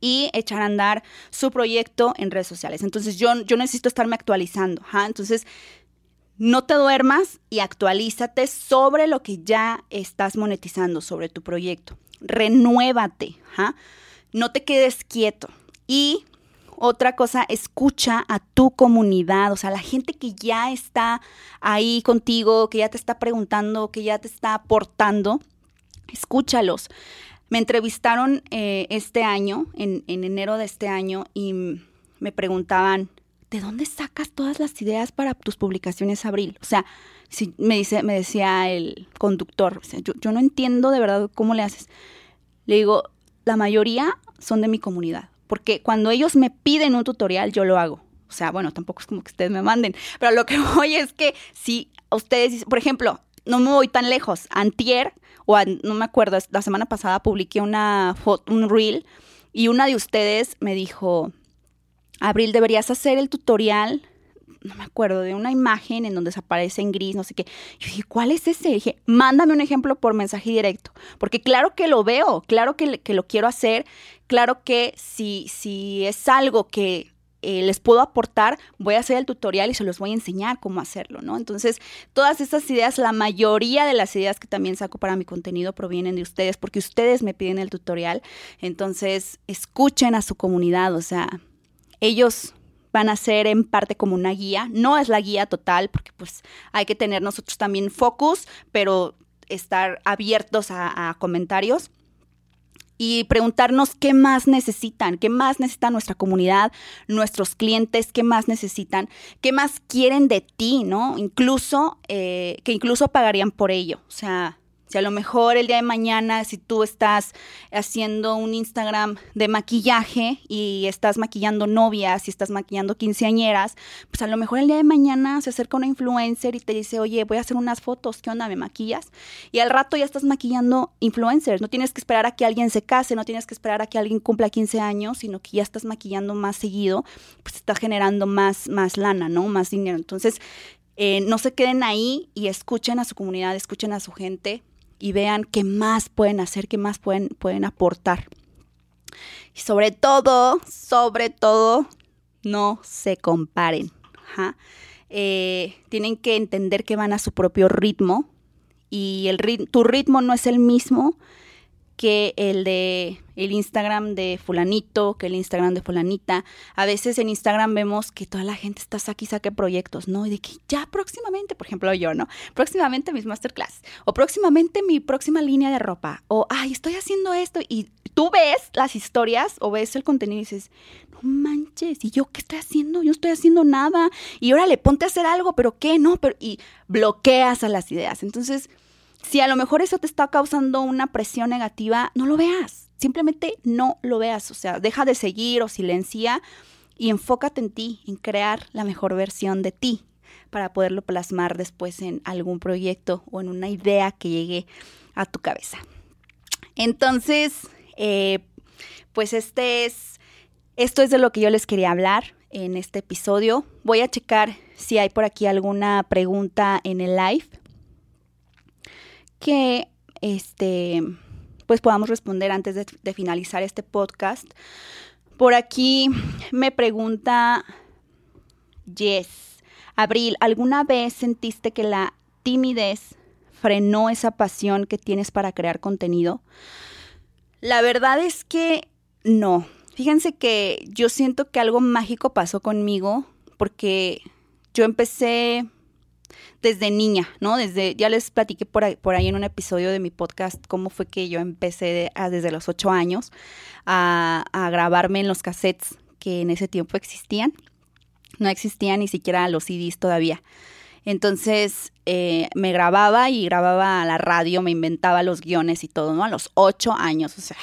y echar a andar su proyecto en redes sociales. Entonces yo, yo necesito estarme actualizando. Entonces no te duermas y actualízate sobre lo que ya estás monetizando, sobre tu proyecto. Renuévate. No te quedes quieto. Y otra cosa, escucha a tu comunidad, o sea, la gente que ya está ahí contigo, que ya te está preguntando, que ya te está aportando, escúchalos. Me entrevistaron eh, este año, en, enero de este año, y me preguntaban, ¿de dónde sacas todas las ideas para tus publicaciones, Abril? O sea, si me, dice, me decía el conductor, yo, yo no entiendo de verdad cómo le haces. Le digo, la mayoría son de mi comunidad porque cuando ellos me piden un tutorial, yo lo hago. O sea, bueno, tampoco es como que ustedes me manden, pero lo que (laughs) voy es que si ustedes, por ejemplo, no me voy tan lejos, antier, o no me acuerdo, la semana pasada publiqué una foto, un reel, y una de ustedes me dijo, Abril, deberías hacer el tutorial no me acuerdo, de una imagen en donde se aparece en gris, no sé qué. Yo dije, ¿cuál es ese? dije, mándame un ejemplo por mensaje directo, porque claro que lo veo, claro que, que lo quiero hacer, claro que si, si es algo que eh, les puedo aportar, voy a hacer el tutorial y se los voy a enseñar cómo hacerlo, ¿no? Entonces, todas estas ideas, la mayoría de las ideas que también saco para mi contenido provienen de ustedes, porque ustedes me piden el tutorial. Entonces, escuchen a su comunidad, o sea, ellos van a ser en parte como una guía. No es la guía total, porque pues hay que tener nosotros también focus, pero estar abiertos a, comentarios y preguntarnos qué más necesitan, qué más necesita nuestra comunidad, nuestros clientes, qué más necesitan, qué más quieren de ti, ¿no? Incluso, eh, que incluso pagarían por ello. O sea, si a lo mejor el día de mañana, si tú estás haciendo un Instagram de maquillaje y estás maquillando novias y estás maquillando quinceañeras, pues a lo mejor el día de mañana se acerca una influencer y te dice, oye, voy a hacer unas fotos, ¿qué onda? ¿Me maquillas? Y al rato ya estás maquillando influencers. No tienes que esperar a que alguien se case, no tienes que esperar a que alguien cumpla 15 años, sino que ya estás maquillando más seguido, pues está generando más, más lana, ¿no? Más dinero. Entonces, eh, no se queden ahí y escuchen a su comunidad, escuchen a su gente y vean qué más pueden hacer, qué más pueden, pueden aportar. Y sobre todo, sobre todo, no se comparen. Eh, tienen que entender que van a su propio ritmo y el tu ritmo no es el mismo que el de el Instagram de fulanito, que el Instagram de fulanita. A veces en Instagram vemos que toda la gente está aquí saque proyectos, ¿no? Y de que ya próximamente, por ejemplo yo, ¿no? Próximamente mis masterclass o próximamente mi próxima línea de ropa o ay, estoy haciendo esto y tú ves las historias o ves el contenido y dices, no manches, ¿y yo qué estoy haciendo? Yo no estoy haciendo nada. Y órale, ponte a hacer algo, pero ¿qué? No, pero y bloqueas a las ideas. Entonces, si a lo mejor eso te está causando una presión negativa, no lo veas. Simplemente no lo veas. O sea, deja de seguir o silencia y enfócate en ti, en crear la mejor versión de ti para poderlo plasmar después en algún proyecto o en una idea que llegue a tu cabeza. Entonces, eh, pues este es, esto es de lo que yo les quería hablar en este episodio. Voy a checar si hay por aquí alguna pregunta en el live que este, pues podamos responder antes de, finalizar este podcast. Por aquí me pregunta Yes. Abril, ¿alguna vez sentiste que la timidez frenó esa pasión que tienes para crear contenido? La verdad es que no. Fíjense que yo siento que algo mágico pasó conmigo porque yo empecé desde niña, ¿no? Desde, ya les platiqué por ahí, por ahí en un episodio de mi podcast cómo fue que yo empecé desde los ocho años a, grabarme en los cassettes que en ese tiempo existían. No existían ni siquiera los CDs todavía. Entonces eh, me grababa y grababa a la radio, me inventaba los guiones y todo, ¿no? A los ocho años, o sea,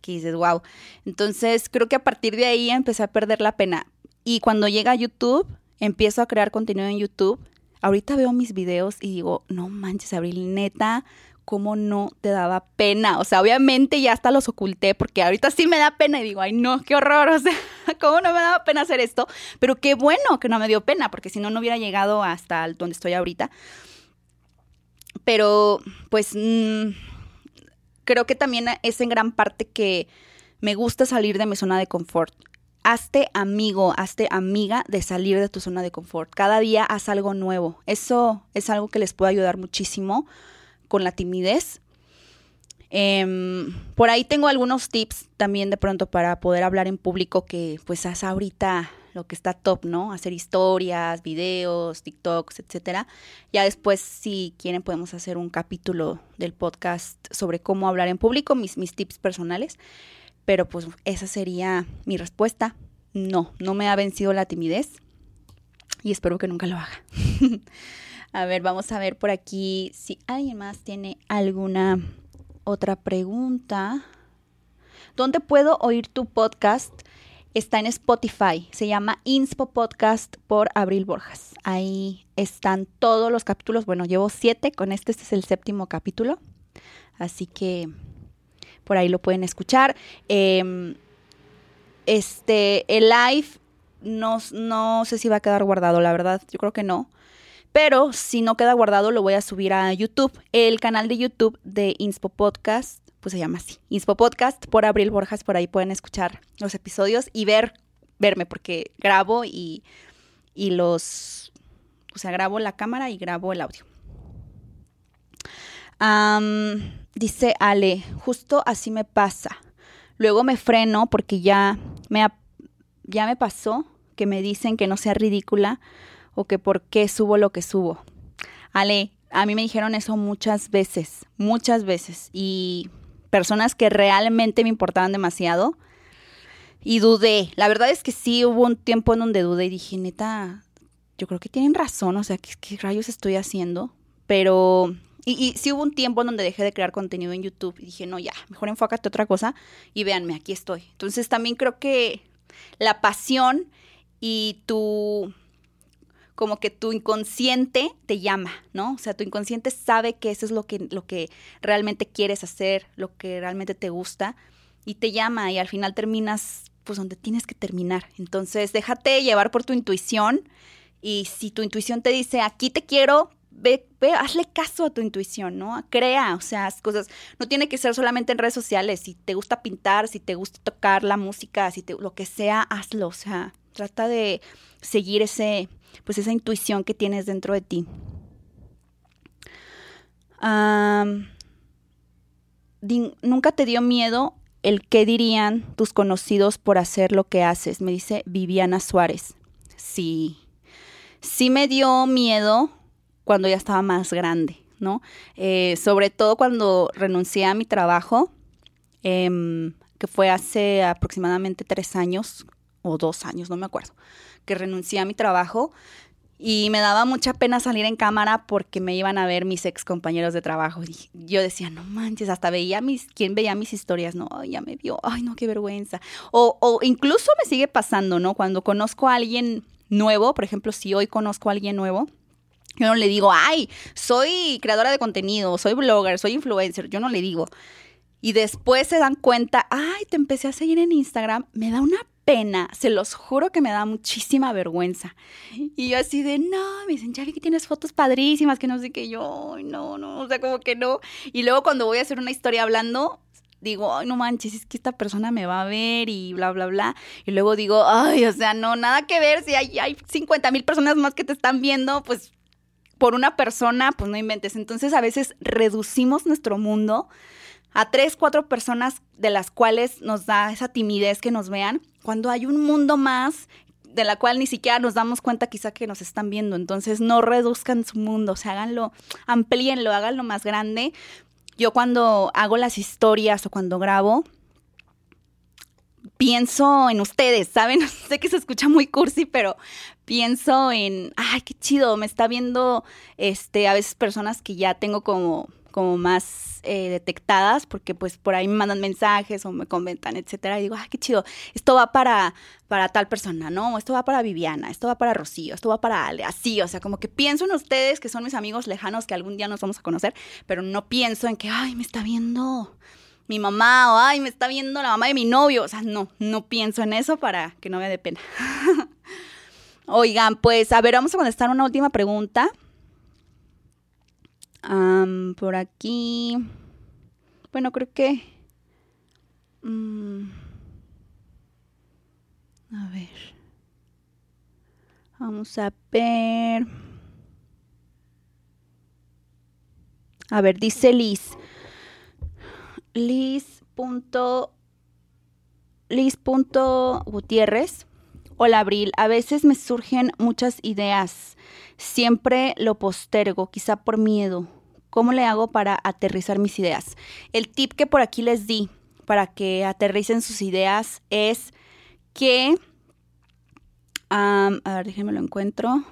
que dices, wow. Entonces creo que a partir de ahí empecé a perder la pena. Y cuando llega a YouTube, empiezo a crear contenido en YouTube ahorita veo mis videos y digo, no manches, Abril, neta, cómo no te daba pena. O sea, obviamente ya hasta los oculté porque ahorita sí me da pena y digo, ay no, qué horror. (laughs) O sea, cómo no me daba pena hacer esto. Pero qué bueno que no me dio pena porque si no, no hubiera llegado hasta donde estoy ahorita. Pero pues mm, creo que también es en gran parte que me gusta salir de mi zona de confort. Hazte amigo, hazte amiga de salir de tu zona de confort. Cada día haz algo nuevo. Eso es algo que les puede ayudar muchísimo con la timidez. Em, por ahí tengo algunos tips también de pronto para poder hablar en público que pues haz ahorita lo que está top, ¿no? Hacer historias, videos, TikToks, etcétera. Ya después, si quieren, podemos hacer un capítulo del podcast sobre cómo hablar en público, mis, mis tips personales. Pero pues esa sería mi respuesta. No, no me ha vencido la timidez y espero que nunca lo haga. (laughs) a ver, vamos a ver por aquí si alguien más tiene alguna otra pregunta. ¿Dónde puedo oír tu podcast? Está en Spotify. Se llama Inspo Podcast por Abril Borjas. Ahí están todos los capítulos. Bueno, llevo siete. Con este, este es el séptimo capítulo. Así que por ahí lo pueden escuchar. Em, este, el live no, no sé si va a quedar guardado, la verdad, yo creo que no. Pero si no queda guardado, lo voy a subir a YouTube. El canal de YouTube de Inspo Podcast, pues se llama así, Inspo Podcast por Abril Borjas, por ahí pueden escuchar los episodios y ver, verme, porque grabo y, y los, o sea, grabo la cámara y grabo el audio. Dice Ale, justo así me pasa. Luego me freno porque ya me, ya me pasó que me dicen que no sea ridícula o que por qué subo lo que subo. Ale, a mí me dijeron eso muchas veces, muchas veces. Y personas que realmente me importaban demasiado. Y dudé. La verdad es que sí hubo un tiempo en donde dudé y dije, neta, yo creo que tienen razón. O sea, ¿qué, rayos estoy haciendo? Pero y, y, sí hubo un tiempo en donde dejé de crear contenido en YouTube y dije, no, ya, mejor enfócate a otra cosa y véanme, aquí estoy. Entonces también creo que la pasión y tu como que tu inconsciente te llama, ¿no? O sea, tu inconsciente sabe que eso es lo que, lo que realmente quieres hacer, lo que realmente te gusta, y te llama y al final terminas pues donde tienes que terminar. Entonces, déjate llevar por tu intuición y si tu intuición te dice, aquí te quiero, ve, ve, hazle caso a tu intuición, ¿no? Crea, o sea, cosas, no tiene que ser solamente en redes sociales, si te gusta pintar, si te gusta tocar la música, si lo que sea, hazlo, o sea, trata de seguir ese, pues esa intuición que tienes dentro de ti. Nunca te dio miedo el qué dirían tus conocidos por hacer lo que haces, me dice Viviana Suárez. Sí, sí me dio miedo cuando ya estaba más grande, ¿no? Eh, sobre todo cuando renuncié a mi trabajo, em, que fue hace aproximadamente tres años o dos años, no me acuerdo que renuncié a mi trabajo y me daba mucha pena salir en cámara porque me iban a ver mis ex compañeros de trabajo. Y yo decía, no manches, hasta veía mis, ¿quién veía mis historias? No, ya me vio, ay, no, qué vergüenza. O, o incluso me sigue pasando, ¿no? Cuando conozco a alguien nuevo, por ejemplo, si hoy conozco a alguien nuevo, yo no le digo, ay, soy creadora de contenido, soy blogger, soy influencer, yo no le digo. Y después se dan cuenta, ay, te empecé a seguir en Instagram, me da una pena, se los juro que me da muchísima vergüenza. Y yo así de, no, me dicen, ya vi que tienes fotos padrísimas, que no sé qué, yo, no, no, o sea, como que no. Y luego cuando voy a hacer una historia hablando, digo, ay, no manches, es que esta persona me va a ver y bla, bla, bla. Y luego digo, ay, o sea, no, nada que ver, si hay, hay 50 mil personas más que te están viendo, pues por una persona, pues no inventes. Entonces a veces reducimos nuestro mundo a tres, cuatro personas de las cuales nos da esa timidez que nos vean, cuando hay un mundo más de la cual ni siquiera nos damos cuenta quizá que nos están viendo. Entonces no reduzcan su mundo, o sea, háganlo, amplíenlo, háganlo más grande. Yo cuando hago las historias o cuando grabo, pienso en ustedes, ¿saben? (laughs) sé que se escucha muy cursi, pero pienso en, ay, qué chido, me está viendo este a veces personas que ya tengo como como más eh, detectadas, porque pues por ahí me mandan mensajes o me comentan, etcétera, y digo, ay, qué chido, esto va para, para tal persona, ¿no? Esto va para Viviana, esto va para Rocío, esto va para Ale, así, o sea, como que pienso en ustedes, que son mis amigos lejanos, que algún día nos vamos a conocer, pero no pienso en que, ay, me está viendo mi mamá, o ay, me está viendo la mamá de mi novio, o sea, no, no pienso en eso para que no me dé pena. (laughs) Oigan, pues, a ver, vamos a contestar una última pregunta por aquí. Bueno, creo que. Mm, a ver. Vamos a ver. A ver, dice Liz. Liz. Liz. Gutiérrez. Hola, Abril. A veces me surgen muchas ideas. Siempre lo postergo, quizá por miedo. ¿Cómo le hago para aterrizar mis ideas? El tip que por aquí les di para que aterricen sus ideas es que... a ver, déjenme lo encuentro.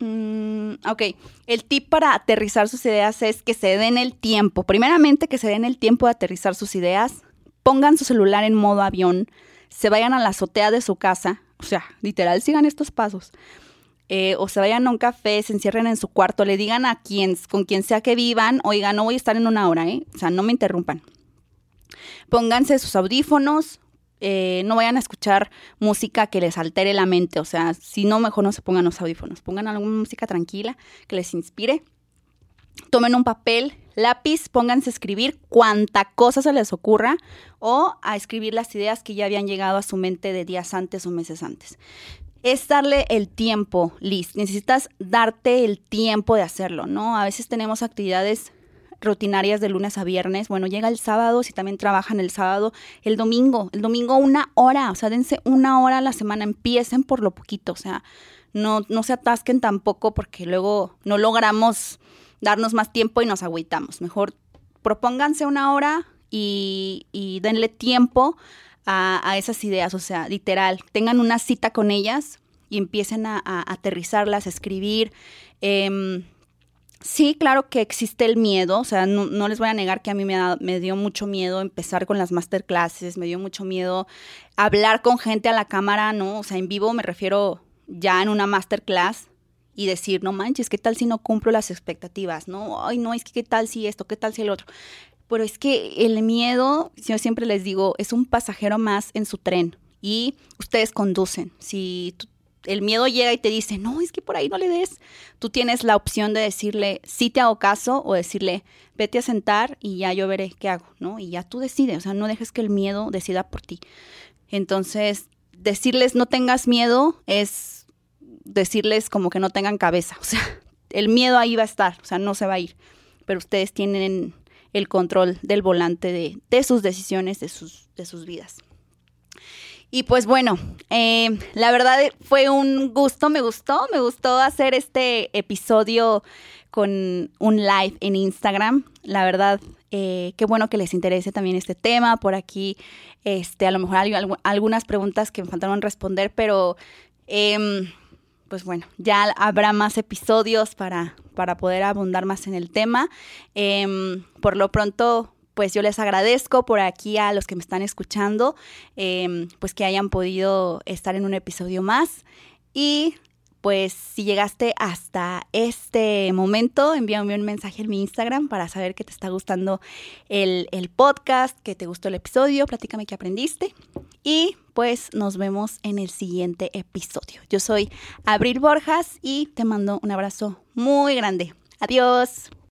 Mm, ok, el tip para aterrizar sus ideas es que se den el tiempo. Primeramente, que se den el tiempo de aterrizar sus ideas. Pongan su celular en modo avión se vayan a la azotea de su casa, o sea, literal, sigan estos pasos. Eh, o se vayan a un café, se encierren en su cuarto, le digan a quien, con quien sea que vivan, oiga, no voy a estar en una hora, ¿eh? O sea, no me interrumpan. Pónganse sus audífonos, eh, no vayan a escuchar música que les altere la mente, o sea, si no, mejor no se pongan los audífonos, pongan alguna música tranquila que les inspire. Tomen un papel, lápiz, pónganse a escribir cuanta cosa se les ocurra o a escribir las ideas que ya habían llegado a su mente de días antes o meses antes. Es darle el tiempo, Liz. Necesitas darte el tiempo de hacerlo, ¿no? A veces tenemos actividades rutinarias de lunes a viernes. Bueno, llega el sábado, si también trabajan el sábado, el domingo, el domingo una hora, o sea, dense una hora a la semana, empiecen por lo poquito, o sea, no, no se atasquen tampoco porque luego no logramos darnos más tiempo y nos agüitamos. Mejor propónganse una hora y, denle tiempo a, esas ideas, o sea, literal, tengan una cita con ellas y empiecen a, aterrizarlas, a escribir. Em, sí, claro que existe el miedo, o sea, no, les voy a negar que a mí me, me, dio mucho miedo empezar con las masterclasses, me dio mucho miedo hablar con gente a la cámara, ¿no? O sea, en vivo me refiero ya en una masterclass, y decir, no manches, ¿qué tal si no cumplo las expectativas? No, ay, no, es que qué tal si esto, qué tal si el otro. Pero es que el miedo, yo siempre les digo, es un pasajero más en su tren y ustedes conducen. Si el miedo llega y te dice, no, es que por ahí no le des, tú tienes la opción de decirle, sí te hago caso o decirle, vete a sentar y ya yo veré qué hago, ¿no? Y ya tú decides, o sea, no dejes que el miedo decida por ti. Entonces, decirles no tengas miedo es decirles como que no tengan cabeza. O sea, el miedo ahí va a estar, o sea, no se va a ir. Pero ustedes tienen el control del volante de, sus decisiones, de sus, de sus vidas. Y pues bueno, eh, la verdad fue un gusto, me gustó, me gustó hacer este episodio con un live en Instagram. La verdad, eh, qué bueno que les interese también este tema. Por aquí, este, a lo mejor hay algunas preguntas que me faltaron responder, pero em, pues bueno, ya habrá más episodios para, para poder abundar más en el tema. Em, por lo pronto, pues yo les agradezco por aquí a los que me están escuchando, em, pues que hayan podido estar en un episodio más. Y pues si llegaste hasta este momento, envíame un mensaje en mi Instagram para saber que te está gustando el, el podcast, que te gustó el episodio, platícame qué aprendiste. Y pues nos vemos en el siguiente episodio. Yo soy Abril Borjas y te mando un abrazo muy grande. Adiós.